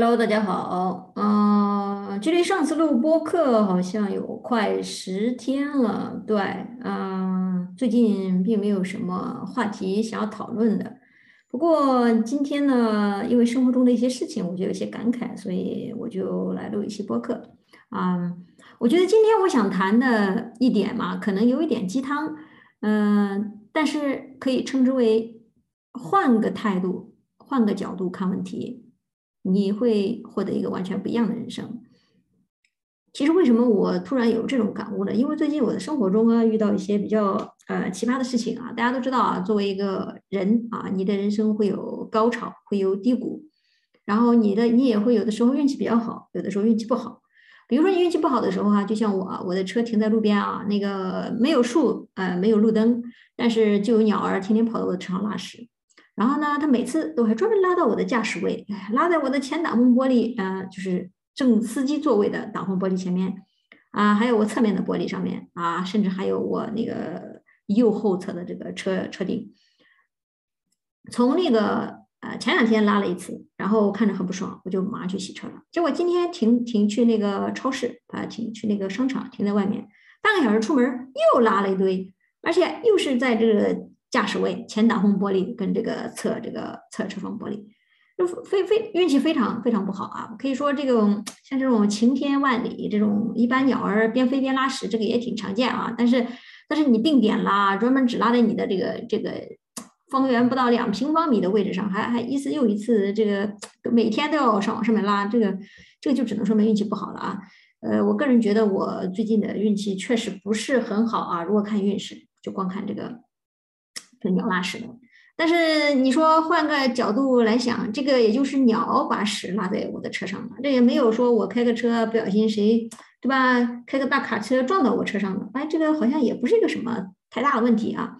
Hello，大家好。嗯、距离上次录播客好像有快十天了。对，嗯、最近并没有什么话题想要讨论的。不过今天呢，因为生活中的一些事情，我就有些感慨，所以我就来录一期播客。嗯，我觉得今天我想谈的一点嘛，可能有一点鸡汤，嗯、但是可以称之为换个态度、换个角度看问题。你会获得一个完全不一样的人生。其实为什么我突然有这种感悟呢？因为最近我的生活中啊，遇到一些比较呃奇葩的事情啊。大家都知道啊，作为一个人啊，你的人生会有高潮，会有低谷，然后你的你也会有的时候运气比较好，有的时候运气不好。比如说你运气不好的时候哈、就像我啊，我的车停在路边啊，那个没有树，呃，没有路灯，但是就有鸟儿天天跑到我的车上拉屎。然后呢，他每次都还专门拉到我的驾驶位，拉在我的前挡风玻璃，呃，就是正司机座位的挡风玻璃前面，啊，还有我侧面的玻璃上面，啊，甚至还有我那个右后侧的这个车车顶。从那个呃前两天拉了一次，然后看着很不爽，我就马上去洗车了。结果今天停停去那个超市，啊，停去那个商场，停在外面，半个小时出门又拉了一堆，而且又是在这个驾驶位前挡风玻璃跟这个侧这个侧车窗玻璃，就非非运气非常非常不好啊！可以说这种像这种晴天万里这种，一般鸟儿边飞边拉屎，这个也挺常见啊。但是但是你定点拉，专门只拉在你的这个这个方圆不到两平方米的位置上，还还一次又一次，这个每天都要上往上面拉，这个这个就只能说明运气不好了啊。呃，我个人觉得我最近的运气确实不是很好啊。如果看运势，就光看这个。跟鸟拉屎的，但是你说换个角度来想，这个也就是鸟把屎拉在我的车上了，这也没有说我开个车不小心谁对吧，开个大卡车撞到我车上了，哎，这个好像也不是一个什么太大的问题啊。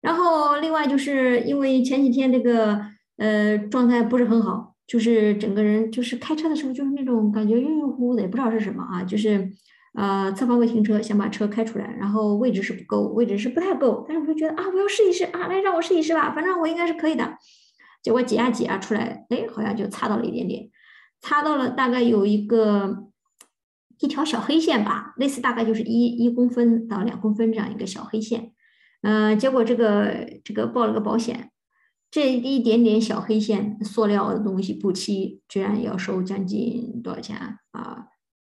然后另外就是因为前几天这个呃状态不是很好，就是整个人就是开车的时候就是那种感觉晕晕乎乎的，也不知道是什么啊，就是。呃，侧方位停车，想把车开出来，然后位置是不够，位置是不太够，但是我就觉得啊，我要试一试啊，来让我试一试吧，反正我应该是可以的。结果挤啊挤啊出来，哎，好像就擦到了一点点，擦到了大概有一个一条小黑线吧，类似大概就是一一公分到两公分这样一个小黑线。嗯、结果这个这个报了个保险，这一点点小黑线，塑料的东西不漆，居然要收将近多少钱啊？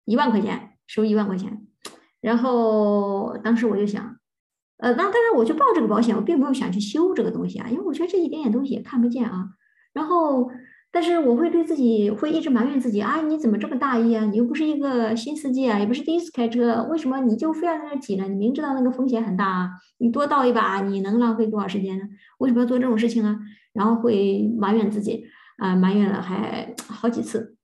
一万块钱。收一万块钱，然后当时我就想，呃，那当然我就报这个保险，我并没有想去修这个东西啊，因为我觉得这一点点东西也看不见啊。然后，但是我会对自己会一直埋怨自己啊，你怎么这么大意啊？你又不是一个新司机啊，也不是第一次开车，为什么你就非要在那挤呢？你明知道那个风险很大啊，你多倒一把，你能浪费多少时间呢？为什么要做这种事情啊？然后会埋怨自己啊、埋怨了还 好几次，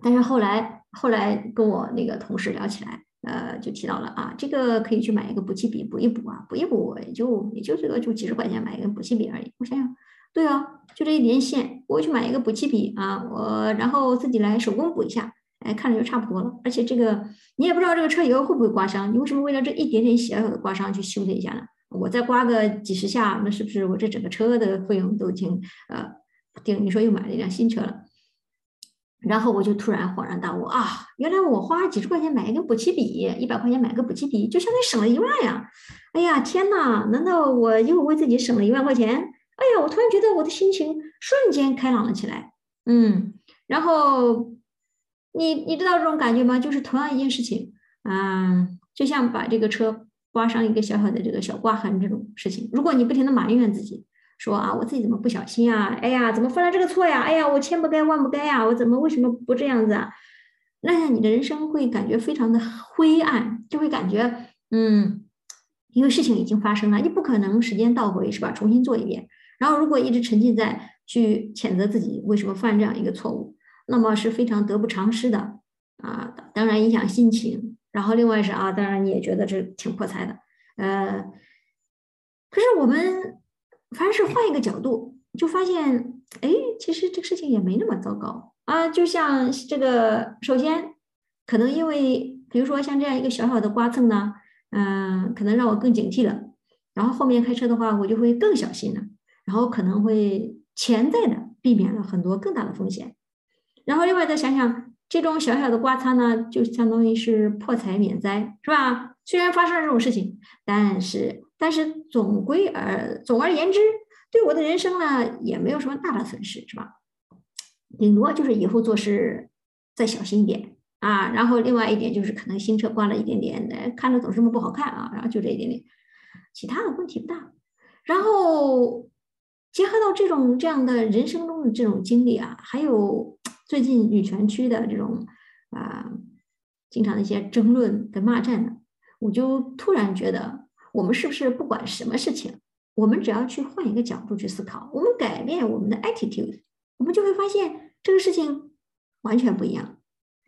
但是后来。后来跟我那个同事聊起来，呃，就提到了啊，这个可以去买一个补气笔补一补啊，补一补也就也就这个就几十块钱买一个补气笔而已。我想想，对啊，就这一点线，我去买一个补气笔啊，我然后自己来手工补一下，哎，看着就差不多了。而且这个你也不知道这个车以后会不会刮伤，你为什么为了这一点点小小的刮伤去修它一下呢？我再刮个几十下，那是不是我这整个车的费用都已经呃定？你说又买了一辆新车了。然后我就突然恍然大悟啊，原来我花几十块钱买一个补气笔，一百块钱买个补气笔，就相当于省了一万呀！哎呀，天哪！难道我又为自己省了一万块钱？哎呀，我突然觉得我的心情瞬间开朗了起来。嗯，然后你你知道这种感觉吗？就是同样一件事情，嗯，就像把这个车刮上一个小小的这个小刮痕这种事情，如果你不停的埋怨自己。说啊，我自己怎么不小心啊？哎呀，怎么犯了这个错呀？哎呀，我千不该万不该呀！我怎么为什么不这样子啊？那样你的人生会感觉非常的灰暗，就会感觉嗯，因为事情已经发生了，你不可能时间倒回是吧？重新做一遍。然后如果一直沉浸在去谴责自己为什么犯这样一个错误，那么是非常得不偿失的啊！当然影响心情。然后另外是啊，当然你也觉得这挺破财的，呃，可是我们。凡是换一个角度，就发现，哎，其实这个事情也没那么糟糕啊。就像这个，首先，可能因为，比如说像这样一个小小的刮蹭呢，嗯、可能让我更警惕了。然后后面开车的话，我就会更小心了，然后可能会潜在的避免了很多更大的风险。然后另外再想想，这种小小的刮擦呢，就相当于是破财免灾，是吧？虽然发生了这种事情，但是但是总归而总而言之，对我的人生呢也没有什么大的损失，是吧？顶多就是以后做事再小心一点啊。然后另外一点就是可能新车刮了一点点的，看着总是么不好看啊。然后就这一点点，其他的问题不大。然后结合到这种这样的人生中的这种经历啊，还有。最近女权区的这种啊，经常的一些争论跟骂战呢，我就突然觉得，我们是不是不管什么事情，我们只要去换一个角度去思考，我们改变我们的 attitude，我们就会发现这个事情完全不一样，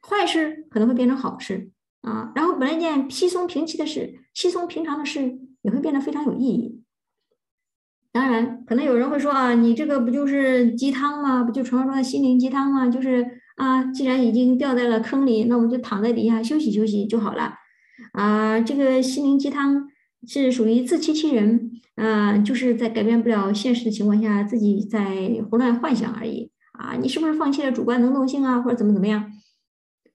坏事可能会变成好事啊，然后本来一件稀松平气的事，稀松平常的事也会变得非常有意义。当然，可能有人会说啊，你这个不就是鸡汤吗？不就传说中的心灵鸡汤吗？就是啊，既然已经掉在了坑里，那我们就躺在底下休息休息就好了。啊，这个心灵鸡汤是属于自欺欺人，啊，就是在改变不了现实的情况下，自己在胡乱幻想而已。啊，你是不是放弃了主观能动性啊，或者怎么怎么样？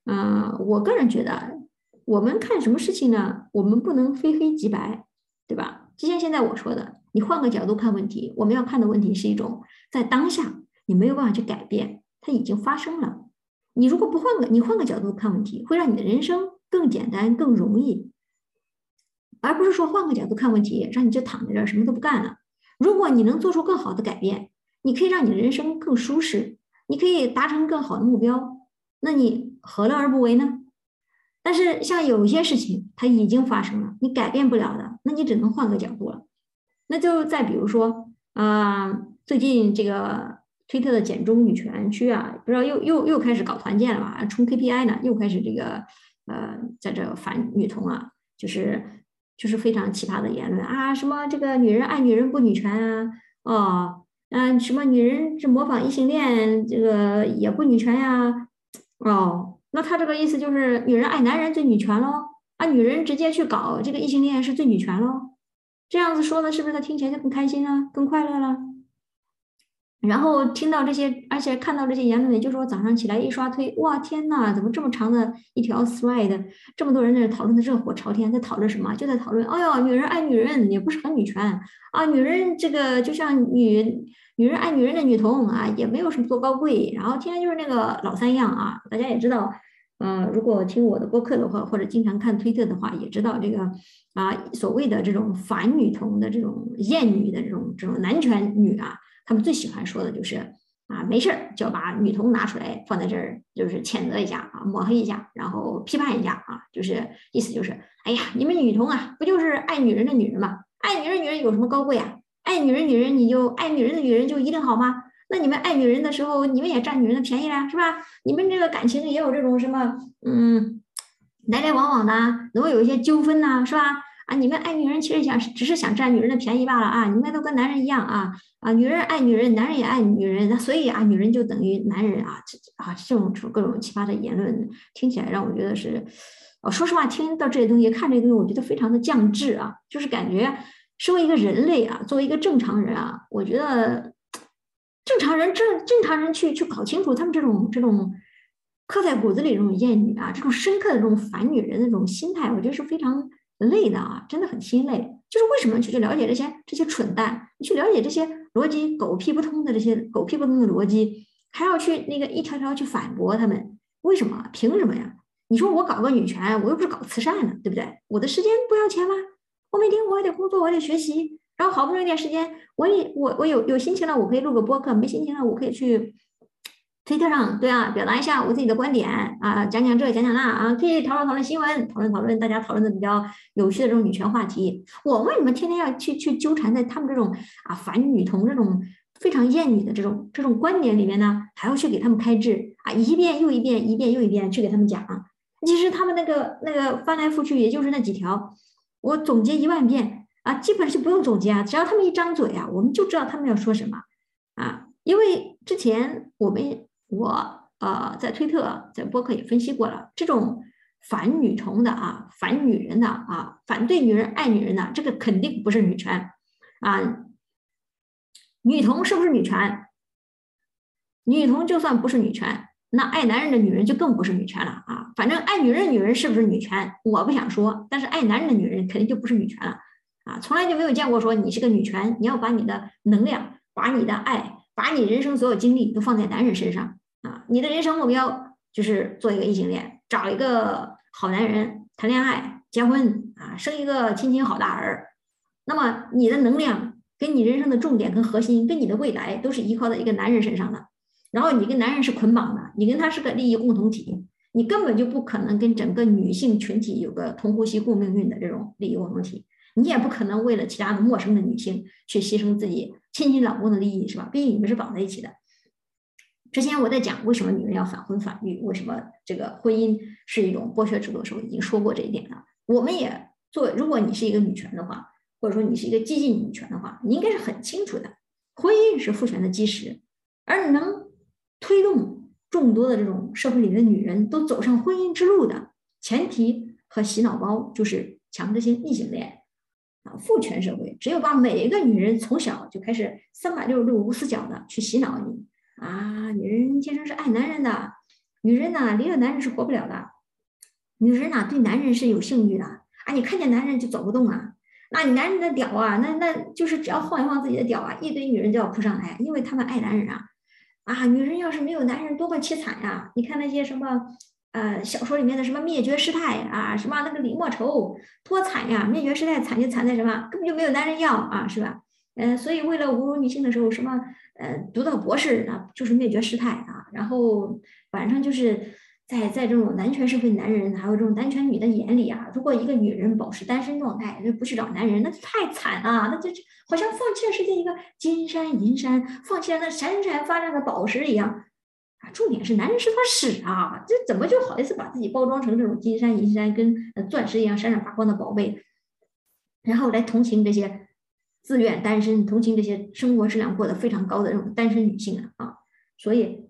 啊，我个人觉得，我们看什么事情呢？我们不能非黑即白，对吧？就像现在我说的。你换个角度看问题，我们要看的问题是一种在当下你没有办法去改变，它已经发生了。你如果不换个，你换个角度看问题，会让你的人生更简单、更容易，而不是说换个角度看问题，让你就躺在这儿什么都不干了。如果你能做出更好的改变，你可以让你的人生更舒适，你可以达成更好的目标，那你何乐而不为呢？但是像有些事情它已经发生了，你改变不了的，那你只能换个角度了。那就再比如说，啊，最近这个推特的简中女权区啊，不知道又又又开始搞团建了吧？冲 KPI 呢，又开始这个呃，在这反女同啊，就是就是非常奇葩的言论啊，什么这个女人爱女人不女权啊，哦，嗯，什么女人是模仿异性恋，这个也不女权呀，哦，那他这个意思就是女人爱男人最女权喽，啊，女人直接去搞这个异性恋是最女权喽。这样子说呢，是不是他听起来就更开心了，更快乐了？然后听到这些，而且看到这些言论，也就是说早上起来一刷推，哇天呐，怎么这么长的一条 thread，这么多人在讨论的热火朝天，在讨论什么？就在讨论，哎呦，女人爱女人也不是很女权啊，女人这个就像女女人爱女人的女童啊，也没有什么多高贵，然后天天就是那个老三样啊，大家也知道。呃，如果听我的播客的话，或者经常看推特的话，也知道这个啊，所谓的这种反女同的这种厌女的这种这种男权女啊，他们最喜欢说的就是啊，没事儿就要把女同拿出来放在这儿，就是谴责一下啊，抹黑一下，然后批判一下啊，就是意思就是，哎呀，你们女同啊，不就是爱女人的女人吗？爱女人女人有什么高贵啊？爱女人女人你就爱女人的女人就一定好吗？那你们爱女人的时候，你们也占女人的便宜了，是吧？你们这个感情也有这种什么，嗯，来来往往的，总会有一些纠纷呐，是吧？啊，你们爱女人其实想只是想占女人的便宜罢了啊！你们都跟男人一样啊啊，女人爱女人，男人也爱女人，那所以啊，女人就等于男人啊，这啊，这种各种奇葩的言论听起来让我觉得是，哦，说实话，听到这些东西，看这些东西，我觉得非常的降智啊，就是感觉身为一个人类啊，作为一个正常人啊，我觉得。正常人正正常人去去搞清楚他们这种这种刻在骨子里这种厌女啊，这种深刻的这种反女人的这种心态，我觉得是非常累的啊，真的很心累。就是为什么去去了解这些这些蠢蛋，你去了解这些逻辑狗屁不通的这些狗屁不通的逻辑，还要去那个一条条去反驳他们？为什么？凭什么呀？你说我搞个女权，我又不是搞慈善的，对不对？我的时间不要钱吗？我每天我还得工作，我还得学习。然后好不容易有点时间，我也我我有有心情了，我可以录个播客；没心情了，我可以去推特上，对啊，表达一下我自己的观点啊，讲讲这讲讲那啊，可以讨论讨论新闻，讨论讨论大家讨论的比较有趣的这种女权话题。我为什么天天要去去纠缠在他们这种啊反女同这种非常厌女的这种这种观点里面呢？还要去给他们开智啊，一遍又一遍，一遍又一遍去给他们讲。其实他们那个那个翻来覆去也就是那几条，我总结一万遍。啊，基本上就不用总结啊，只要他们一张嘴啊，我们就知道他们要说什么啊。因为之前我们我呃在推特在播客也分析过了，这种反女同的啊，反女人的啊，反对女人爱女人的，这个肯定不是女权啊。女同是不是女权？女同就算不是女权，那爱男人的女人就更不是女权了啊！反正爱女人的女人是不是女权，我不想说，但是爱男人的女人肯定就不是女权了啊！从来就没有见过说你是个女权，你要把你的能量、把你的爱、把你人生所有精力都放在男人身上啊！你的人生目标就是做一个异性恋，找一个好男人谈恋爱、结婚啊，生一个亲亲好大儿。那么你的能量跟你人生的重点跟核心跟你的未来都是依靠在一个男人身上的。然后你跟男人是捆绑的，你跟他是个利益共同体，你根本就不可能跟整个女性群体有个同呼吸共命运的这种利益共同体，你也不可能为了其他的陌生的女性去牺牲自己亲亲老公的利益，是吧？毕竟你们是绑在一起的。之前我在讲为什么女人要反婚反育，为什么这个婚姻是一种剥削制度的时候，已经说过这一点了。我们也做，如果你是一个女权的话，或者说你是一个激进女权的话，你应该是很清楚的，婚姻是父权的基石，而能。推动众多的这种社会里的女人都走上婚姻之路的前提和洗脑包就是强制性异性恋啊，父权社会只有把每一个女人从小就开始三百六十度无死角的去洗脑你啊，女人天生是爱男人的，女人呐离了男人是活不了的，女人呐对男人是有性欲的啊，你看见男人就走不动啊，那你男人的屌啊，那那就是只要晃一晃自己的屌啊，一堆女人就要扑上来，因为他们爱男人啊。啊，女人要是没有男人，多么凄惨呀！你看那些什么，呃，小说里面的什么灭绝师太啊，什么那个李莫愁，多惨呀！灭绝师太惨就惨在什么，根本就没有男人要啊，是吧？嗯，所以为了侮辱女性的时候，什么，呃，读到博士啊，就是灭绝师太啊，然后晚上就是。在在这种男权社会，男人还有这种男权女的眼里啊，如果一个女人保持单身状态，就不去找男人，那就太惨了，那就好像放弃了世界一个金山银山，放弃了那闪闪发亮的宝石一样重点是男人是坨屎啊！这怎么就好意思把自己包装成这种金山银山跟钻石一样闪闪发光的宝贝，然后来同情这些自愿单身、同情这些生活质量过得非常高的这种单身女性啊！所以。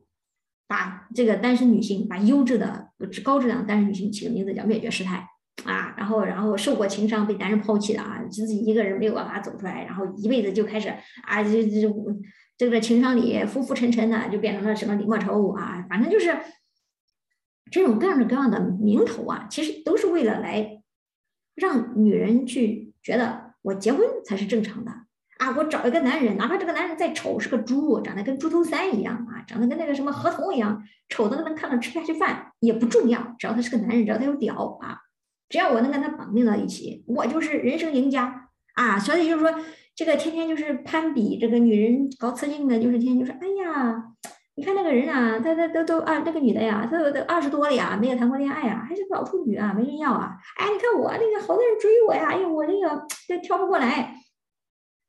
把这个单身女性，把优质的高质量单身女性起个名字叫灭绝师太啊，然后然后受过情伤被男人抛弃的啊，自己一个人没有办法走出来，然后一辈子就开始啊这这这个情商里浮浮沉沉的，就变成了什么李莫愁啊，反正就是这种各种各样的名头啊，其实都是为了来让女人去觉得我结婚才是正常的。啊，我找一个男人，哪怕这个男人再丑，是个猪，长得跟猪头三一样啊，长得跟那个什么河童一样，丑的能看到吃不下去饭也不重要，只要他是个男人，只要他有屌啊，只要我能跟他绑定到一起，我就是人生赢家啊！所以就是说，这个天天就是攀比，这个女人搞雌竞的，就是天天就是，哎呀，你看那个人啊，他他都都啊，那个女的呀，她都都二十多了呀，没有谈过恋爱啊，还是个老处女啊，没人要啊！哎，你看我那个好多人追我呀，哎呀，我那个都挑不过来。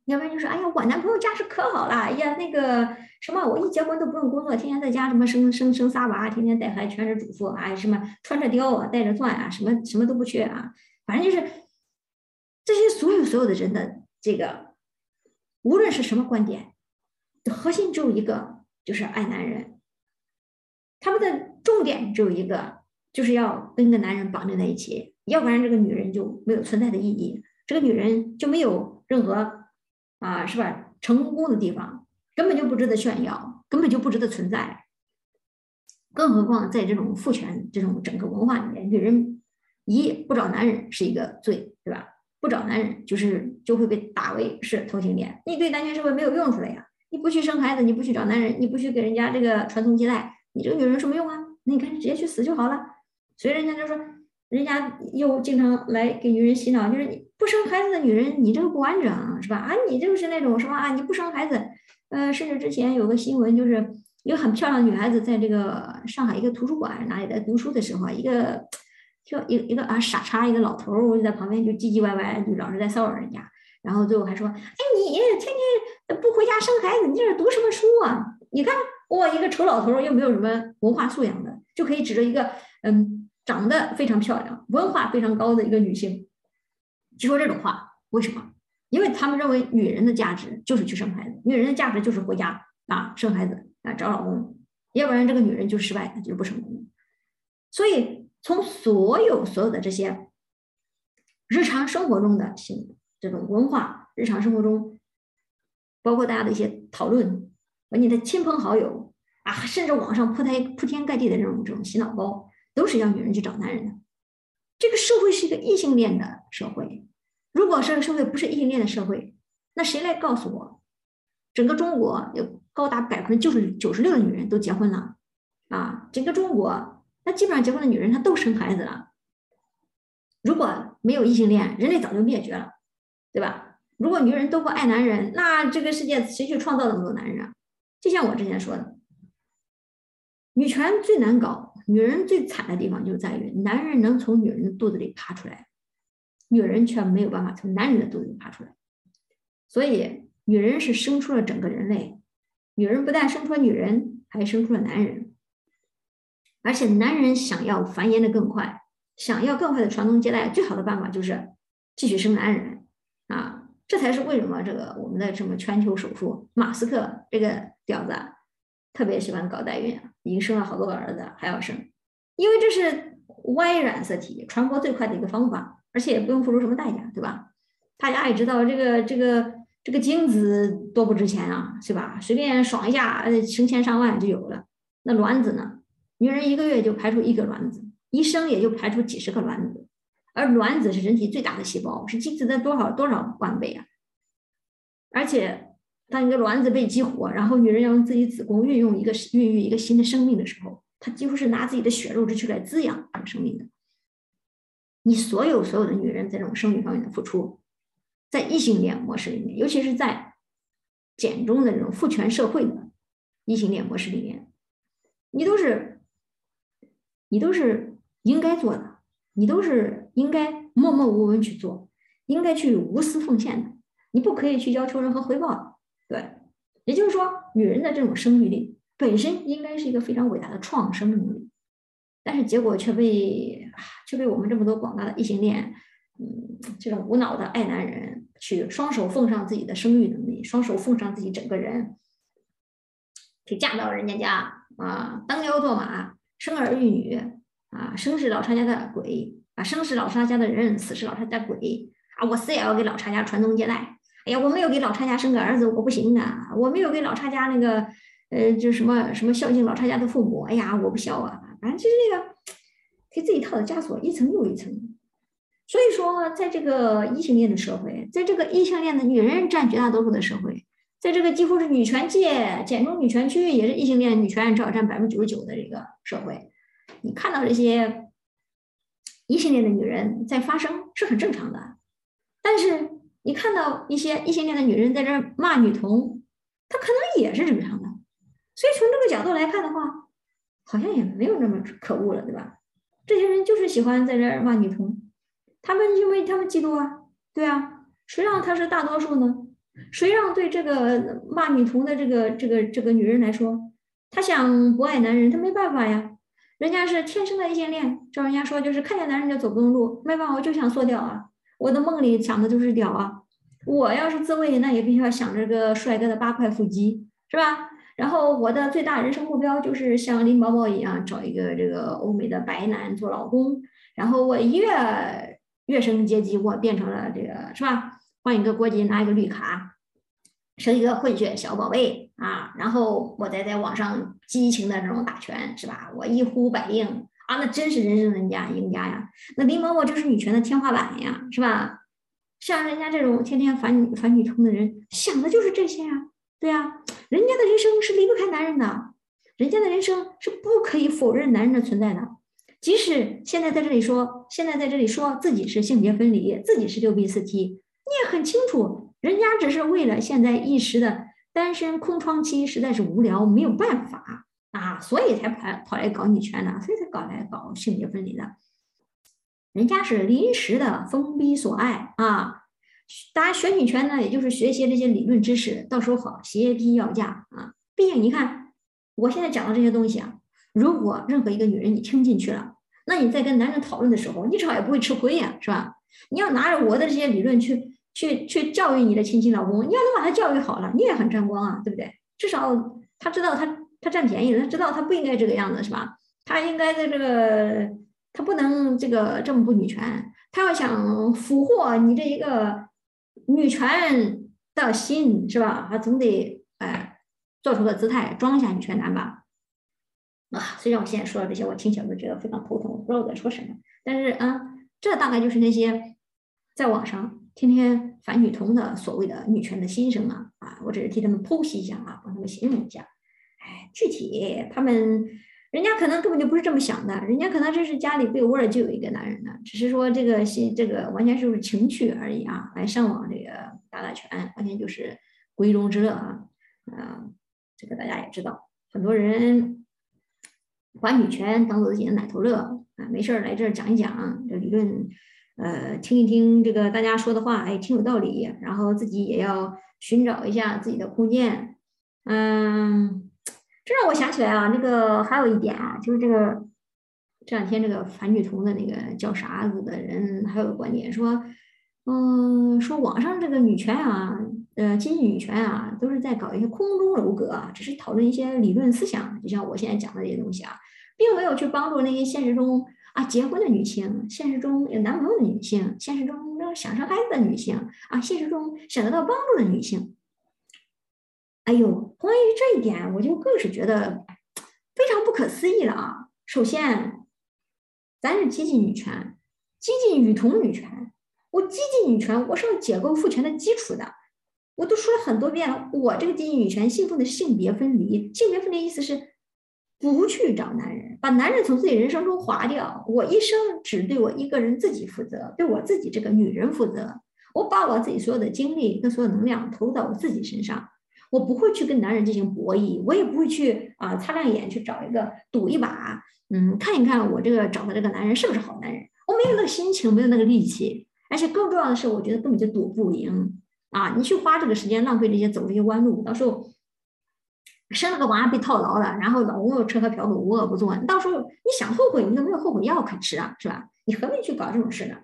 要不然就说，哎呀，我男朋友家世可好了，哎呀，那个什么，我一结婚都不用工作，天天在家什么生生生仨娃，天天带孩，全职主妇啊，什么穿着貂啊，带着钻啊，什么什么都不缺啊，反正就是这些所有所有的人的这个，无论是什么观点，核心只有一个，就是爱男人，他们的重点只有一个，就是要跟一个男人绑定在一起，要不然这个女人就没有存在的意义，这个女人就没有任何。啊，是吧？成功的地方根本就不值得炫耀，根本就不值得存在。更何况在这种父权这种整个文化里面，女人一不找男人是一个罪，对吧？不找男人就是就会被打为是同性恋。你对男权社会没有用处了呀！你不去生孩子，你不去找男人，你不去给人家这个传宗接代，你这个女人什么用啊？那你看直接去死就好了。所以人家就说。人家又经常来给女人洗脑，就是你不生孩子的女人，你这个不完整，是吧？啊，你就是那种什么啊，你不生孩子，呃，甚至之前有个新闻，就是一个很漂亮的女孩子在这个上海一个图书馆哪里在读书的时候，一个就一一个啊傻叉一个老头儿就在旁边就唧唧歪歪，就老是在骚扰人家，然后最后还说，哎，你天天不回家生孩子，你这是读什么书啊？你看，哇，一个丑老头儿又没有什么文化素养的，就可以指着一个嗯。长得非常漂亮、文化非常高的一个女性，就说这种话，为什么？因为他们认为女人的价值就是去生孩子，女人的价值就是回家啊生孩子啊找老公，要不然这个女人就失败，就是不成功。所以从所有所有的这些日常生活中的性这种文化，日常生活中，包括大家的一些讨论和你的亲朋好友啊，甚至网上铺天铺天盖地的这种这种洗脑包，都是要女人去找男人的。这个社会是一个异性恋的社会，如果这个社会不是异性恋的社会，那谁来告诉我，整个中国有高达百分之九十九十六的女人都结婚了啊？整个中国那基本上结婚的女人她都生孩子了。如果没有异性恋，人类早就灭绝了，对吧？如果女人都不爱男人，那这个世界谁去创造那么多男人啊？就像我之前说的，女权最难搞。女人最惨的地方就在于，男人能从女人的肚子里爬出来，女人却没有办法从男人的肚子里爬出来。所以，女人是生出了整个人类。女人不但生出了女人，还生出了男人。而且，男人想要繁衍的更快，想要更快的传宗接代，最好的办法就是继续生男人啊！这才是为什么这个我们的什么全球首富马斯克这个屌子。特别喜欢搞代孕，已经生了好多个儿子，还要生，因为这是 Y 染色体传播最快的一个方法，而且也不用付出什么代价，对吧？大家也知道这个这个这个精子多不值钱啊，是吧？随便爽一下，呃成千上万就有了。那卵子呢？女人一个月就排出一个卵子，一生也就排出几十个卵子，而卵子是人体最大的细胞，是精子的多少多少万倍啊！而且。当一个卵子被激活，然后女人要用自己子宫运用一个孕育一个新的生命的时候，她几乎是拿自己的血肉之躯来滋养这个生命的。你所有所有的女人在这种生育方面的付出，在异性恋模式里面，尤其是在简中的这种父权社会的异性恋模式里面，你都是你都是应该做的，你都是应该默默无闻去做，应该去无私奉献的，你不可以去要求任何回报的。对，也就是说，女人的这种生育力本身应该是一个非常伟大的创生能力，但是结果却被却被我们这么多广大的异性恋，嗯，这种无脑的爱男人去双手奉上自己的生育能力，双手奉上自己整个人，去嫁到人家家啊，当牛做马，生儿育女啊，生是老差家的鬼啊，生是老差家的人，死是老差家的鬼啊，我死也要给老差家传宗接代。哎呀，我没有给老差家生个儿子，我不行啊！我没有给老差家那个，呃，就什么什么孝敬老差家的父母，哎呀，我不孝啊！反正就是那个给自己套的枷锁一层又一层。所以说，在这个异性恋的社会，在这个异性恋的女人占绝大多数的社会，在这个几乎是女权界、简中女权区，也是异性恋女权至少占百分之九十九的这个社会，你看到这些异性恋的女人在发声是很正常的，但是。你看到一些异性恋的女人在这骂女同，她可能也是正常的，所以从这个角度来看的话，好像也没有那么可恶了，对吧？这些人就是喜欢在这骂女同，他们因为他们嫉妒啊，对啊，谁让他是大多数呢？谁让对这个骂女同的这个这个这个女人来说，她想不爱男人，她没办法呀，人家是天生的异性恋，照人家说就是看见男人就走不动路，没办法，我就想缩掉啊。我的梦里想的就是屌啊！我要是自慰，那也必须要想着个帅哥的八块腹肌，是吧？然后我的最大人生目标就是像林宝宝一样，找一个这个欧美的白男做老公。然后我越越升阶级，我变成了这个，是吧？换一个国籍，拿一个绿卡，生一个混血小宝贝啊！然后我再在网上激情的这种打拳，是吧？我一呼百应。啊，那真是人生赢家赢家呀！那林某某就是女权的天花板呀，是吧？像人家这种天天反女反女同的人，想的就是这些呀，对呀。人家的人生是离不开男人的，人家的人生是不可以否认男人的存在的。即使现在在这里说，现在在这里说自己是性别分离，自己是六 B 四 T，你也很清楚，人家只是为了现在一时的单身空窗期，实在是无聊，没有办法。啊，所以才跑跑来搞女权的，所以才搞来搞性别分离的。人家是临时的封闭所爱啊，大家学女权呢，也就是学习这些理论知识，到时候好协批要价啊。毕竟你看，我现在讲的这些东西啊，如果任何一个女人你听进去了，那你在跟男人讨论的时候，你至少也不会吃亏呀，是吧？你要拿着我的这些理论去去去教育你的亲亲老公，你要能把他教育好了，你也很沾光啊，对不对？至少他知道他。他占便宜了，他知道他不应该这个样子，是吧？他应该在这个，他不能这个这么不女权。他要想俘获你这一个女权的心，是吧？他总得哎做出个姿态，装一下女权男吧。啊，虽然我现在说的这些，我听起来都觉得非常头疼，我不知道我在说什么。但是啊，这大概就是那些在网上天天反女同的所谓的女权的心声啊啊，我只是替他们剖析一下啊，帮他们形容一下。哎，具体他们人家可能根本就不是这么想的，人家可能这是家里被窝儿就有一个男人呢，只是说这个心这个完全就是情趣而已啊，来上网这个打打拳，完全就是闺中之乐啊啊，这个大家也知道，很多人。把女权当做自己的奶头乐啊，没事儿来这儿讲一讲这理论，呃，听一听这个大家说的话，哎，挺有道理。然后自己也要寻找一下自己的空间。嗯，这让我想起来啊，那个还有一点啊，就是这个这两天这个反女同的那个叫啥子的人，还有个观点说，嗯，说网上这个女权啊，呃，经济女权啊，都是在搞一些空中楼阁，只是讨论一些理论思想，就像我现在讲的这些东西啊。并没有去帮助那些现实中啊结婚的女性，现实中有男朋友的女性，现实中想生孩子的女性啊，现实中想得到帮助的女性。哎呦，关于这一点，我就更是觉得非常不可思议了啊！首先，咱是激进女权，激进女同女权，我激进女权，我是要解构父权的基础的。我都说了很多遍了，我这个激进女权信奉的性别分离，性别分离意思是。不去找男人，把男人从自己人生中划掉。我一生只对我一个人自己负责，对我自己这个女人负责。我把我自己所有的精力跟所有能量投入到我自己身上。我不会去跟男人进行博弈，我也不会去啊擦亮眼去找一个赌一把，嗯，看一看我这个找的这个男人是不是好男人。我没有那个心情，没有那个力气，而且更重要的是，我觉得根本就赌不赢啊！你去花这个时间，浪费这些走这些弯路，到时候。生了个娃被套牢了，然后老公又吃喝嫖赌无恶不作，你到时候你想后悔，你都没有后悔药可吃啊，是吧？你何必去搞这种事呢？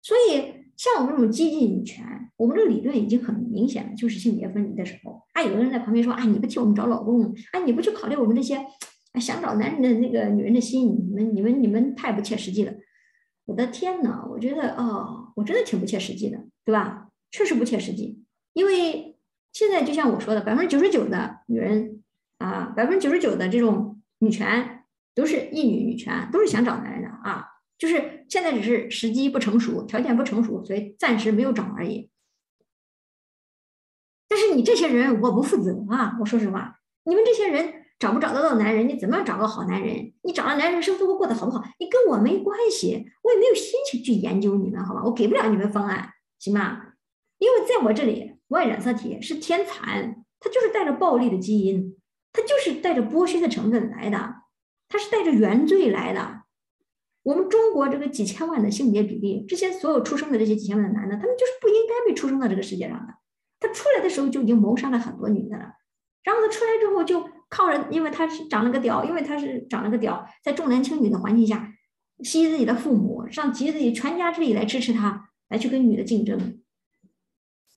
所以像我们这种激进女权，我们这个理论已经很明显了，就是性别分离的时候，啊，有的人在旁边说啊，你不替我们找老公，啊，你不去考虑我们这些想找男人的那个女人的心，你们你们你们太不切实际了。我的天呐，我觉得哦，我真的挺不切实际的，对吧？确实不切实际，因为。现在就像我说的，百分之九十九的女人啊，百分之九十九的这种女权都是一女女权，都是想找男人的啊，就是现在只是时机不成熟，条件不成熟，所以暂时没有找而已。但是你这些人，我不负责啊！我说实话，你们这些人找不找得到男人，你怎么样找个好男人？你找了男人，生活过得好不好？你跟我没关系，我也没有心情去研究你们，好吧？我给不了你们方案，行吧？因为在我这里。Y 染色体是天蚕，它就是带着暴力的基因，它就是带着剥削的成分来的，它是带着原罪来的。我们中国这个几千万的性别比例，这些所有出生的这些几千万的男的，他们就是不应该被出生到这个世界上的。他出来的时候就已经谋杀了很多女的了，然后他出来之后就靠着，因为他是长了个屌，因为他是长了个屌，在重男轻女的环境下，吸自己的父母，让集自己全家之力来支持他，来去跟女的竞争。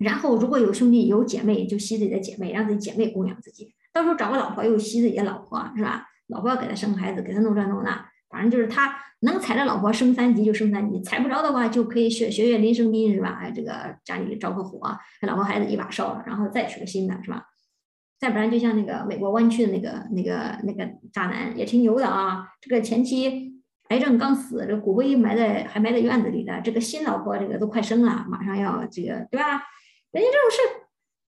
然后，如果有兄弟有姐妹，就吸自己的姐妹，让自己姐妹供养自己。到时候找个老婆，又吸自己的老婆，是吧？老婆要给他生孩子，给他弄这弄那，反正就是他能踩着老婆升三级就升三级，踩不着的话就可以学学学林生斌，是吧？哎，这个家里着个火，老婆孩子一把烧了，然后再娶个新的，是吧？再不然就像那个美国湾区的那个那个那个渣男，也挺牛的啊。这个前妻癌症刚死，这骨灰埋在还埋在院子里的，这个新老婆这个都快生了，马上要这个，对吧？人家这种事，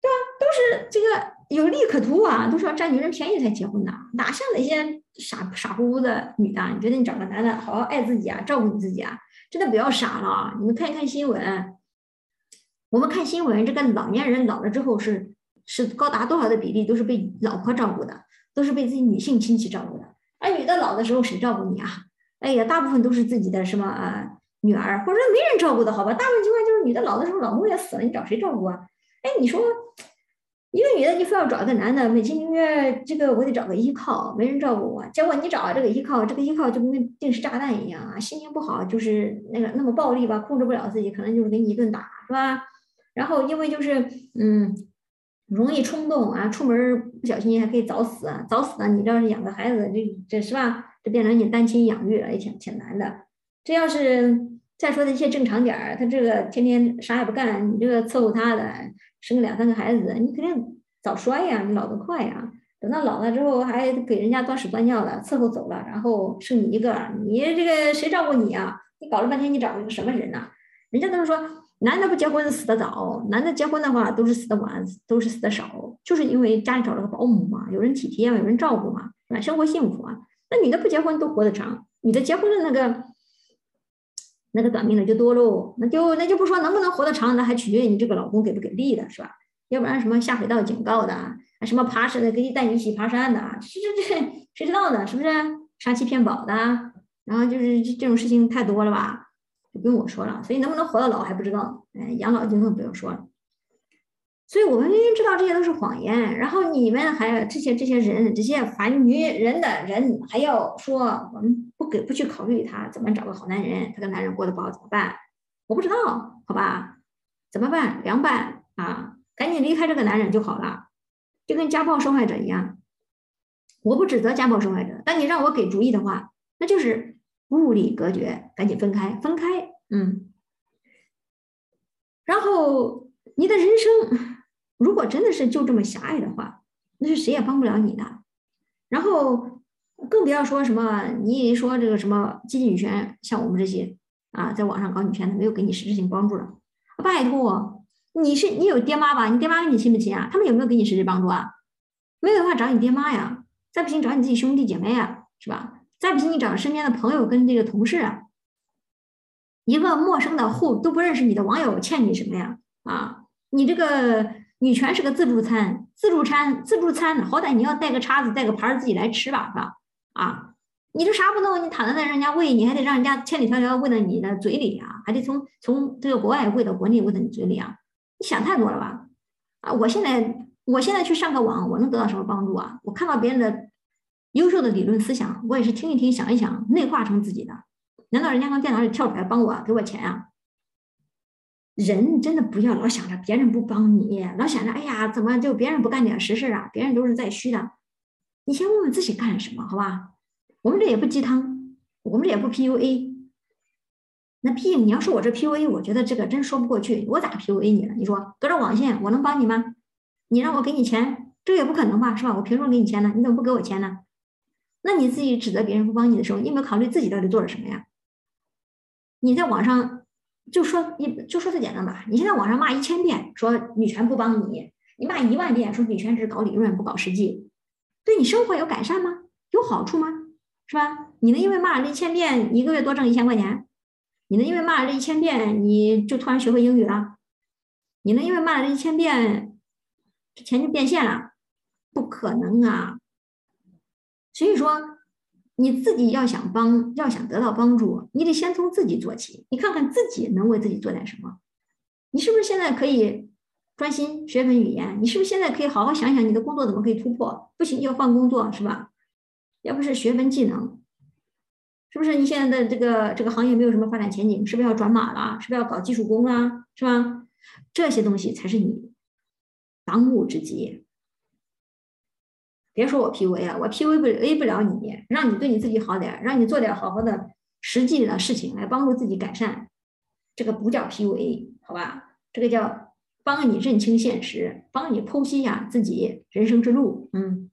对吧？都是这个有利可图啊，都是要占女人便宜才结婚的，哪像那些傻傻乎乎的女的？你觉得你找个男的好好爱自己啊，照顾你自己啊？真的不要傻了啊！你们看一看新闻，我们看新闻，这个老年人老了之后是是高达多少的比例都是被老婆照顾的，都是被自己女性亲戚照顾的。而女的老的时候谁照顾你啊？哎呀，大部分都是自己的什么啊？女儿或者说没人照顾的好吧，大部分情况就是女的老的时候老公也死了，你找谁照顾啊？哎，你说一个女的你非要找一个男的，美其名曰这个我得找个依靠，没人照顾我，结果你找这个依靠，这个依靠就跟定时炸弹一样啊，心情不好就是那个那么暴力吧，控制不了自己，可能就是给你一顿打，是吧？然后因为就是嗯容易冲动啊，出门不小心还可以早死，早死了你这要是养个孩子，这这是吧？这变成你单亲养育了，也挺挺难的。这要是再说的一些正常点儿，他这个天天啥也不干，你这个伺候他的，生个两三个孩子，你肯定早衰呀，你老得快呀。等到老了之后还给人家端屎端尿的伺候走了，然后剩你一个，你这个谁照顾你啊？你搞了半天你找了个什么人呐？人家都是说，男的不结婚死得早，男的结婚的话都是死得晚，都是死得少，就是因为家里找了个保姆嘛，有人体贴，有人照顾嘛，是吧？生活幸福啊。那女的不结婚都活得长，女的结婚的那个那个短命的就多喽。那就那就不说能不能活得长，那还取决于你这个老公给不给力的，是吧？要不然什么下水道警告的，什么爬山的给你带你一起爬山的，这这这谁知道呢？是不是杀妻骗保的？然后就是这种事情太多了吧？就不用我说了。所以能不能活到老还不知道，哎，养老就更不用说了。所以我们明明知道这些都是谎言，然后你们还这些这些人，这些烦女人的人还要说我们不给不去考虑他怎么找个好男人，他跟男人过得不好怎么办？我不知道，好吧？怎么办？凉拌啊！赶紧离开这个男人就好了，就跟家暴受害者一样。我不指责家暴受害者，但你让我给主意的话，那就是物理隔绝，赶紧分开，分开。嗯。然后你的人生，如果真的是就这么狭隘的话，那是谁也帮不了你的。然后更不要说什么，你说这个什么激进女权，像我们这些啊，在网上搞女权的，没有给你实质性帮助了，拜托。你是你有爹妈吧？你爹妈跟你亲不亲啊？他们有没有给你实质帮助啊？没有的话，找你爹妈呀。再不行，找你自己兄弟姐妹啊，是吧？再不行，你找身边的朋友跟这个同事啊。一个陌生的互都不认识你的网友欠你什么呀？啊，你这个女权是个自助餐，自助餐自助餐，好歹你要带个叉子带个盘自己来吃吧，是吧？啊，你这啥不弄？你躺在那人家喂，你还得让人家千里迢迢喂到你的嘴里啊，还得从从这个国外喂到国内喂到你嘴里啊。你想太多了吧？啊，我现在我现在去上个网，我能得到什么帮助啊？我看到别人的优秀的理论思想，我也是听一听，想一想，内化成自己的。难道人家从电脑里跳出来帮我给我钱啊？人真的不要老想着别人不帮你，老想着哎呀，怎么就别人不干点实事啊？别人都是在虚的。你先问问自己干什么，好吧？我们这也不鸡汤，我们这也不 PUA。那 P，你要说我这 PUA，我觉得这个真说不过去。我咋 PUA 你了？你说隔着网线，我能帮你吗？你让我给你钱，这也不可能吧，是吧？我凭什么给你钱呢？你怎么不给我钱呢？那你自己指责别人不帮你的时候，你有没有考虑自己到底做了什么呀？你在网上就说你就说最简单吧，你现在网上骂一千遍说女权不帮你，你骂一万遍说女权只是搞理论不搞实际，对你生活有改善吗？有好处吗？是吧？你能因为骂了这一千遍，一个月多挣一千块钱？你能因为骂了这一千遍，你就突然学会英语了？你能因为骂了这一千遍，这钱就变现了？不可能啊！所以说，你自己要想帮，要想得到帮助，你得先从自己做起。你看看自己能为自己做点什么？你是不是现在可以专心学门语言？你是不是现在可以好好想想你的工作怎么可以突破？不行就换工作，是吧？要不是学门技能。是不是你现在的这个这个行业没有什么发展前景？是不是要转码了？是不是要搞技术工啊？是吧？这些东西才是你当务之急。别说我 PUA 啊，我 PUA 不 A 不了你，让你对你自己好点，让你做点好好的实际的事情来帮助自己改善，这个不叫 PUA，好吧？这个叫帮你认清现实，帮你剖析一下自己人生之路。嗯，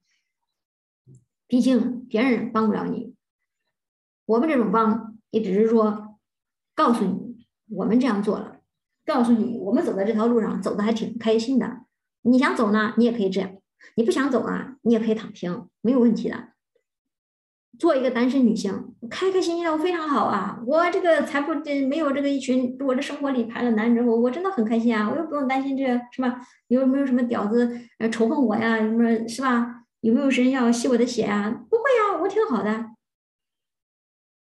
毕竟别人帮不了你。我们这种帮也只是说，告诉你我们这样做了，告诉你我们走在这条路上走的还挺开心的。你想走呢，你也可以这样；你不想走啊，你也可以躺平，没有问题的。做一个单身女性，开开心心的，我非常好啊！我这个财富这没有这个一群，我这生活里排了男人，我我真的很开心啊！我又不用担心这是吧？有没有什么屌子呃仇恨我呀？什么是吧？有没有人要吸我的血啊？不会呀，我挺好的。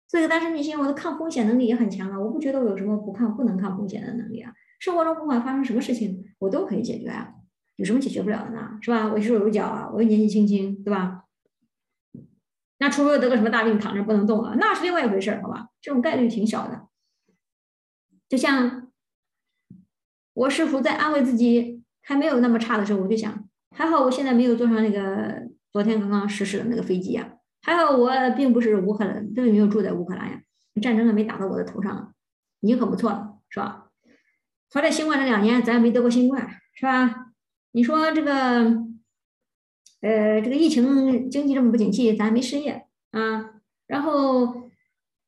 做一个单身女性，我的抗风险能力也很强啊！我不觉得我有什么不抗、不能抗风险的能力啊。生活中不管发生什么事情，我都可以解决啊。有什么解决不了的呢？是吧？我有手有脚啊，我又年纪轻轻，对吧？那除非得个什么大病，躺着不能动了，那是另外一回事，好吧？这种概率挺小的。就像我师傅在安慰自己还没有那么差的时候，我就想，还好我现在没有坐上那个昨天刚刚失事的那个飞机啊。还好我并不是乌克兰，并没有住在乌克兰呀，战争还没打到我的头上，已经很不错了，是吧？好在新冠这两年咱也没得过新冠，是吧？你说这个呃，这个疫情经济这么不景气，咱没失业啊。然后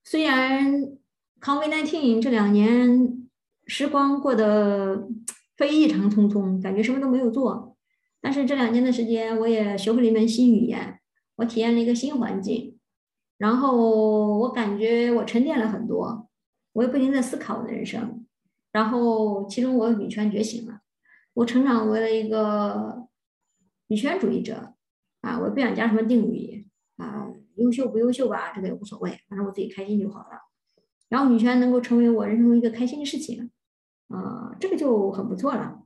虽然 COVID-19 这两年时光过得非异常匆匆，感觉什么都没有做，但是这两年的时间，我也学会了一门新语言，我体验了一个新环境，然后我感觉我沉淀了很多，我也不停在思考我的人生，然后其中我女权觉醒了，我成长为了一个女权主义者啊，我不想加什么定语啊。优秀不优秀吧，这个也无所谓，反正我自己开心就好了。然后女权能够成为我人生中一个开心的事情，啊，这个就很不错了。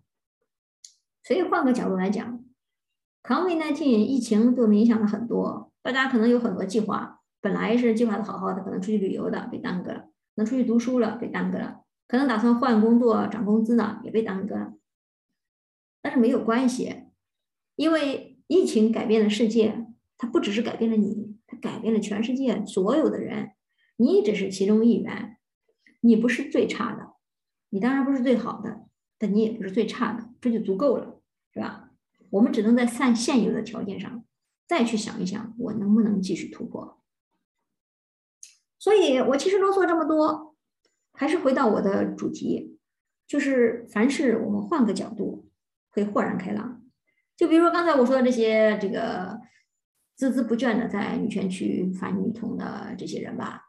所以换个角度来讲，COVID-19 疫情对我们影响了很多，大家可能有很多计划，本来是计划的好好的，可能出去旅游的被耽搁了，能出去读书了被耽搁了，可能打算换工作涨工资的也被耽搁了。但是没有关系，因为疫情改变了世界，它不只是改变了你。它改变了全世界所有的人，你只是其中一员，你不是最差的，你当然不是最好的，但你也不是最差的，这就足够了，是吧？我们只能在现现有的条件上再去想一想，我能不能继续突破。所以我其实啰嗦这么多，还是回到我的主题，就是凡事我们换个角度会豁然开朗。就比如说刚才我说的这些，这个。孜孜不倦的在女权区反女同的这些人吧，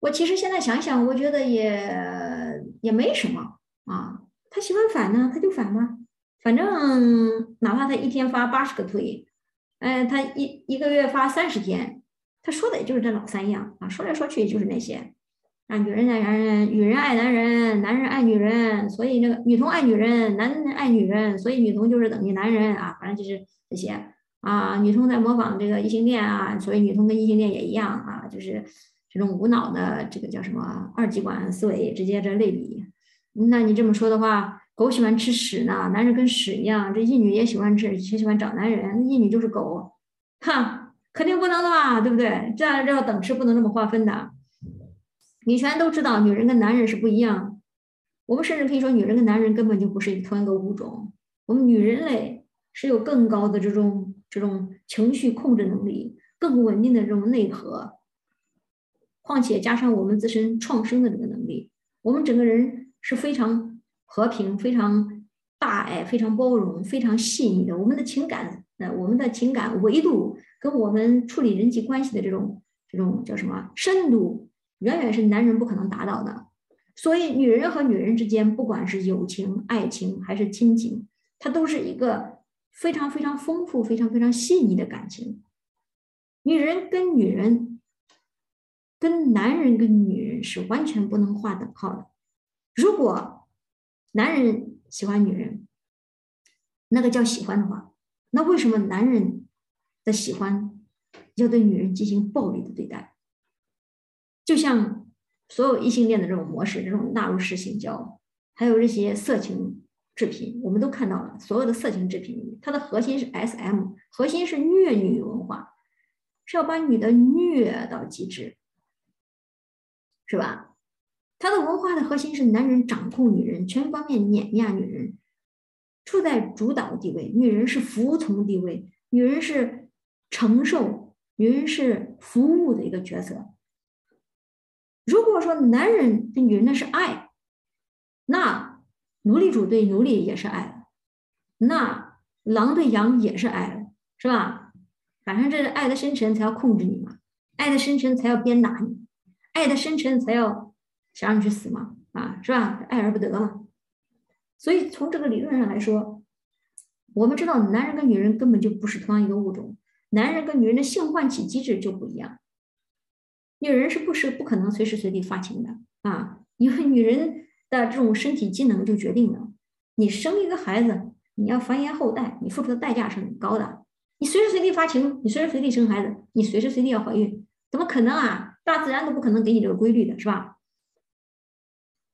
我其实现在想想，我觉得也也没什么啊。他喜欢反呢，他就反吧，反正哪怕他一天发八十个推，哎，他一一个月发三十天，他说的也就是这老三样啊，说来说去也就是那些啊，女人爱男人，女人爱男人，男人爱女人，所以那个女同爱女人，男人爱女人，所以女同就是等于男人啊，反正就是这些。啊，女同在模仿这个异性恋啊，所以女同跟异性恋也一样啊，就是这种无脑的这个叫什么二极管思维，直接这类比。那你这么说的话，狗喜欢吃屎呢，男人跟屎一样，这异女也喜欢吃，也喜欢找男人，异女就是狗，哈，肯定不能的嘛，对不对？这样这要等式不能这么划分的。女权都知道，女人跟男人是不一样，我们甚至可以说，女人跟男人根本就不是同一个物种，我们女人类是有更高的这种。这种情绪控制能力更稳定的这种内核，况且加上我们自身创生的这个能力，我们整个人是非常和平、非常大爱、非常包容、非常细腻的。我们的情感，呃，我们的情感维度跟我们处理人际关系的这种这种叫什么深度，远远是男人不可能达到的。所以，女人和女人之间，不管是友情、爱情还是亲情，它都是一个。非常非常丰富、非常非常细腻的感情。女人跟女人，跟男人跟女人是完全不能划等号的。如果男人喜欢女人，那个叫喜欢的话，那为什么男人的喜欢要对女人进行暴力的对待？就像所有异性恋的这种模式，这种纳入式性交，还有这些色情。制品我们都看到了，所有的色情制品，它的核心是 S.M，核心是虐女文化，是要把女的虐到极致，是吧？它的文化的核心是男人掌控女人，全方面碾压女人，处在主导地位，女人是服从地位，女人是承受，女人是服务的一个角色。如果说男人对女人的是爱，那。奴隶主对奴隶也是爱，那狼对羊也是爱，是吧？反正这是爱的深沉才要控制你嘛，爱的深沉才要鞭打你，爱的深沉才要想让你去死嘛，啊，是吧？爱而不得嘛。所以从这个理论上来说，我们知道男人跟女人根本就不是同样一个物种，男人跟女人的性唤起机制就不一样，女人是不是不可能随时随地发情的啊？因为女人。的这种身体机能就决定了，你生一个孩子，你要繁衍后代，你付出的代价是很高的。你随时随地发情，你随时随地生孩子，你随时随地要怀孕，怎么可能啊？大自然都不可能给你这个规律的，是吧？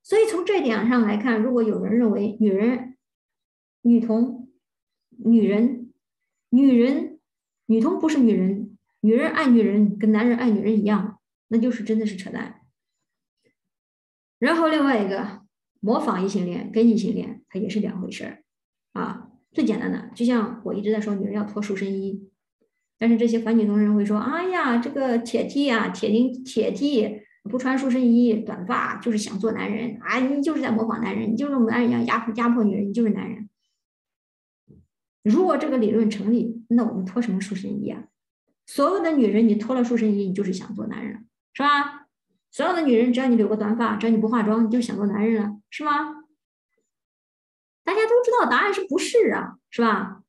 所以从这点上来看，如果有人认为女人、女童、女人、女人、女童不是女人，女人爱女人跟男人爱女人一样，那就是真的是扯淡。然后另外一个。模仿异性恋跟异性恋，它也是两回事儿啊。最简单的，就像我一直在说，女人要脱束身衣，但是这些反女同人会说：“哎呀，这个铁 T 呀，铁钉铁 T 不穿束身衣，短发就是想做男人啊！你就是在模仿男人，你就是男人一样压迫压迫女人，你就是男人。”如果这个理论成立，那我们脱什么束身衣啊？所有的女人，你脱了束身衣，你就是想做男人，是吧？所有的女人，只要你留个短发，只要你不化妆，你就想做男人了，是吗？大家都知道答案是不是啊？是吧？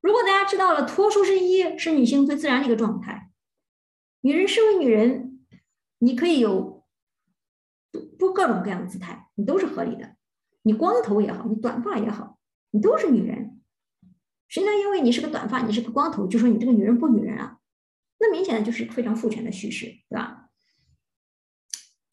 如果大家知道了脱束身衣是女性最自然的一个状态，女人身为女人，你可以有不各种各样的姿态，你都是合理的。你光头也好，你短发也好，你都是女人。谁能因为你是个短发，你是个光头，就说你这个女人不女人啊？那明显的就是非常父权的叙事，对吧？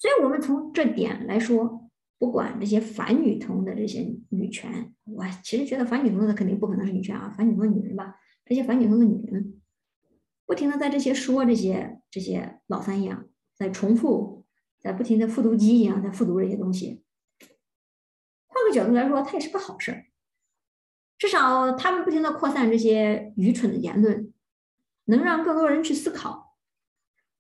所以，我们从这点来说。不管这些反女同的这些女权，我其实觉得反女同的肯定不可能是女权啊，反女同的女人吧，这些反女同的女人，不停的在这些说这些这些老三样，在重复，在不停的复读机一样在复读这些东西。换个角度来说，它也是个好事儿，至少他们不停的扩散这些愚蠢的言论，能让更多人去思考，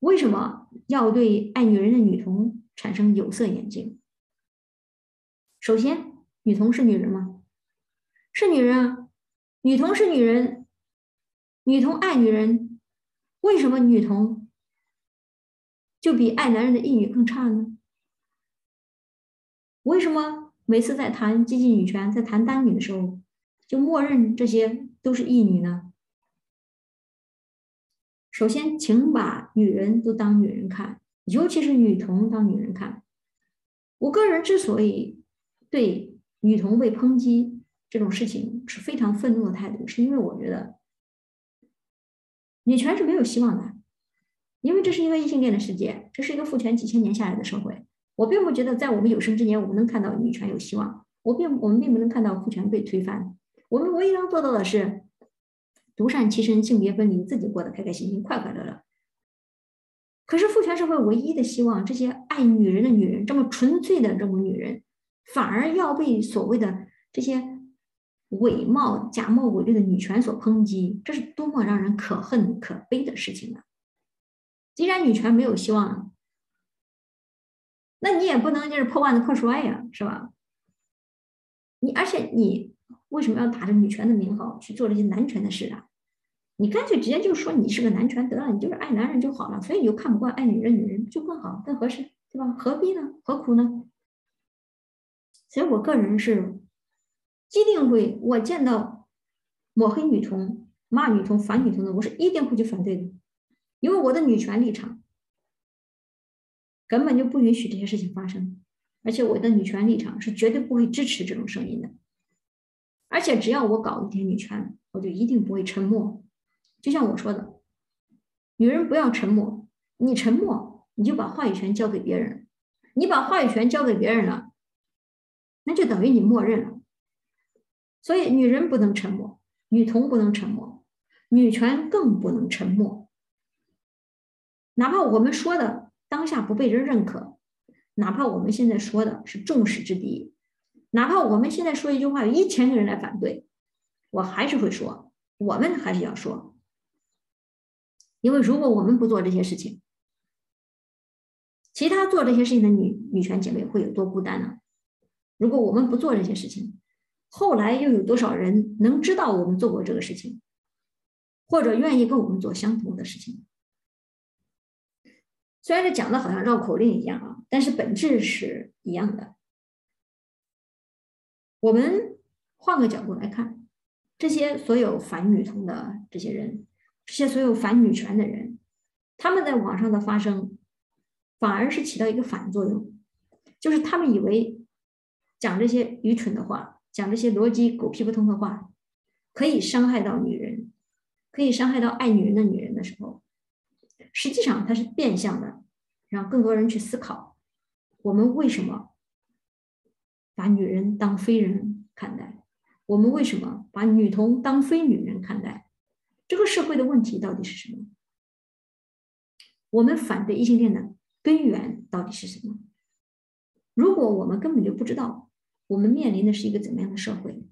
为什么要对爱女人的女童产生有色眼镜。首先，女童是女人吗？是女人啊，女童是女人，女童爱女人，为什么女童就比爱男人的异女更差呢？为什么每次在谈积极女权、在谈单女的时候，就默认这些都是异女呢？首先，请把女人都当女人看，尤其是女童当女人看。我个人之所以。对女童被抨击这种事情是非常愤怒的态度，是因为我觉得女权是没有希望的，因为这是一个异性恋的世界，这是一个父权几千年下来的社会。我并不觉得在我们有生之年我们能看到女权有希望，我并我们并不能看到父权被推翻。我们唯一能做到的是独善其身、性别分离，自己过得开开心心、快快乐乐。可是父权社会唯一的希望，这些爱女人的女人，这么纯粹的这么女人。反而要被所谓的这些伪冒、假冒伪劣的女权所抨击，这是多么让人可恨可悲的事情啊！既然女权没有希望了，那你也不能就是破罐子破摔呀，是吧？你而且你为什么要打着女权的名号去做这些男权的事啊？你干脆直接就说你是个男权得了，你就是爱男人就好了。所以你就看不惯爱女人，女人就更好、更合适，对吧？何必呢？何苦呢？所以我个人是一定会，我见到抹黑女童、骂女童、反女童的，我是一定会去反对的，因为我的女权立场根本就不允许这些事情发生，而且我的女权立场是绝对不会支持这种声音的，而且只要我搞一点女权，我就一定不会沉默。就像我说的，女人不要沉默，你沉默，你就把话语权交给别人，你把话语权交给别人了。那就等于你默认了，所以女人不能沉默，女童不能沉默，女权更不能沉默。哪怕我们说的当下不被人认可，哪怕我们现在说的是众矢之的，哪怕我们现在说一句话有一千个人来反对，我还是会说，我们还是要说，因为如果我们不做这些事情，其他做这些事情的女女权姐妹会有多孤单呢？如果我们不做这些事情，后来又有多少人能知道我们做过这个事情，或者愿意跟我们做相同的事情？虽然这讲的好像绕口令一样啊，但是本质是一样的。我们换个角度来看，这些所有反女同的这些人，这些所有反女权的人，他们在网上的发声，反而是起到一个反作用，就是他们以为。讲这些愚蠢的话，讲这些逻辑狗屁不通的话，可以伤害到女人，可以伤害到爱女人的女人的时候，实际上它是变相的，让更多人去思考：我们为什么把女人当非人看待？我们为什么把女童当非女人看待？这个社会的问题到底是什么？我们反对异性恋的根源到底是什么？如果我们根本就不知道。我们面临的是一个怎么样的社会？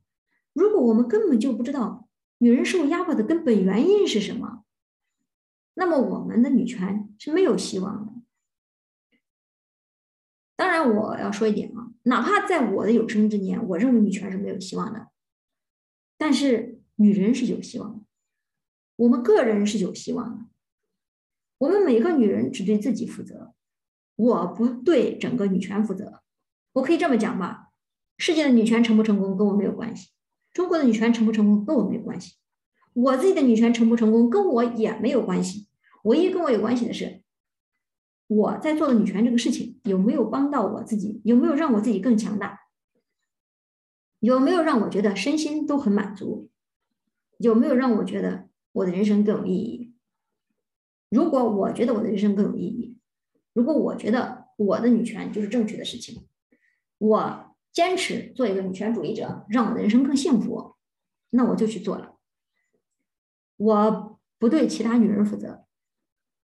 如果我们根本就不知道女人受压迫的根本原因是什么，那么我们的女权是没有希望的。当然，我要说一点啊，哪怕在我的有生之年，我认为女权是没有希望的，但是女人是有希望的，我们个人是有希望的。我们每个女人只对自己负责，我不对整个女权负责。我可以这么讲吧，世界的女权成不成功跟我没有关系，中国的女权成不成功跟我没有关系，我自己的女权成不成功跟我也没有关系。唯一跟我有关系的是。我在做的女权这个事情有没有帮到我自己？有没有让我自己更强大？有没有让我觉得身心都很满足？有没有让我觉得我的人生更有意义？如果我觉得我的人生更有意义，如果我觉得我的女权就是正确的事情，我坚持做一个女权主义者，让我的人生更幸福，那我就去做了。我不对其他女人负责。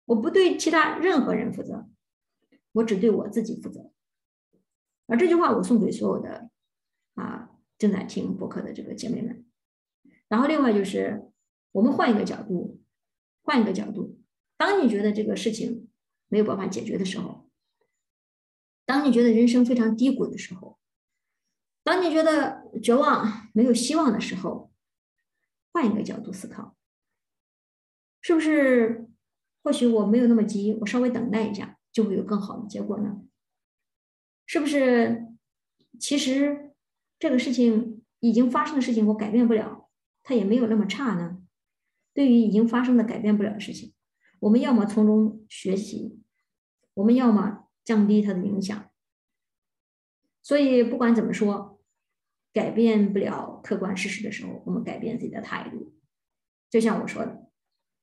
我不对其他任何人负责，我只对我自己负责。而这句话我送给所有的啊正在听播客的这个姐妹们。然后另外就是，我们换一个角度，换一个角度。当你觉得这个事情没有办法解决的时候，当你觉得人生非常低谷的时候，当你觉得绝望没有希望的时候，换一个角度思考，是不是？或许我没有那么急，我稍微等待一下，就会有更好的结果呢？是不是？其实这个事情已经发生的事情，我改变不了，它也没有那么差呢。对于已经发生的改变不了的事情，我们要么从中学习，我们要么降低它的影响。所以不管怎么说，改变不了客观事实的时候，我们改变自己的态度。就像我说的，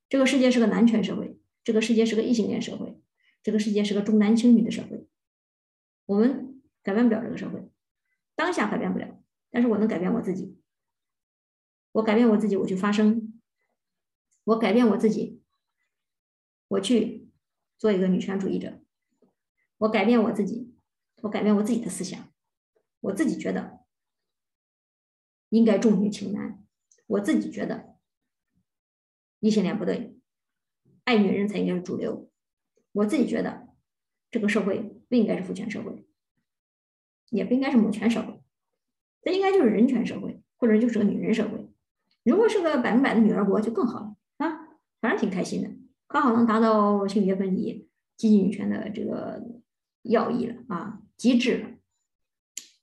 这个世界是个男权社会。这个世界是个异性恋社会，这个世界是个重男轻女的社会，我们改变不了这个社会，当下改变不了，但是我能改变我自己，我改变我自己，我去发声，我改变我自己，我去做一个女权主义者，我改变我自己，我改变我自己的思想，我自己觉得应该重女轻男，我自己觉得异性恋不对。爱女人才应该是主流，我自己觉得这个社会不应该是父权社会，也不应该是母权社会，这应该就是人权社会，或者就是个女人社会。如果是个百分百的女儿国就更好了，反正挺开心的，刚好能达到性别分离、积极女权的这个要义了啊，极致了。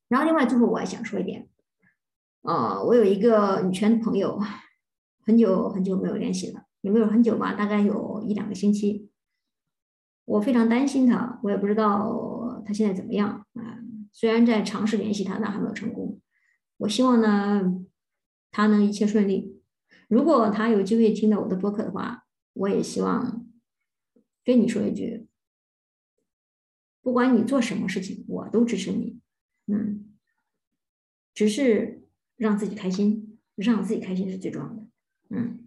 然后另外最后我还想说一点，啊，我有一个女权朋友，很久很久没有联系了。也没有很久吧？大概有一两个星期。我非常担心他，我也不知道他现在怎么样啊。虽然在尝试联系他，但还没有成功。我希望呢，他能一切顺利。如果他有机会听到我的播客的话，我也希望跟你说一句：不管你做什么事情，我都支持你。嗯，只是让自己开心，让自己开心是最重要的。嗯。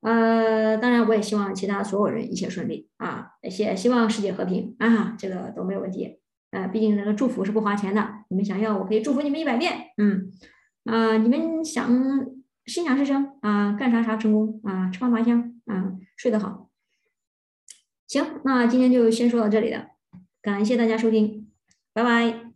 呃，当然，我也希望其他所有人一切顺利啊！也希望世界和平啊，这个都没有问题。呃，毕竟那个祝福是不花钱的，你们想要，我可以祝福你们一百遍。嗯，啊，你们想心想事成啊，干啥啥成功啊，吃嘛嘛香啊，睡得好。行，那今天就先说到这里了，感谢大家收听，拜拜。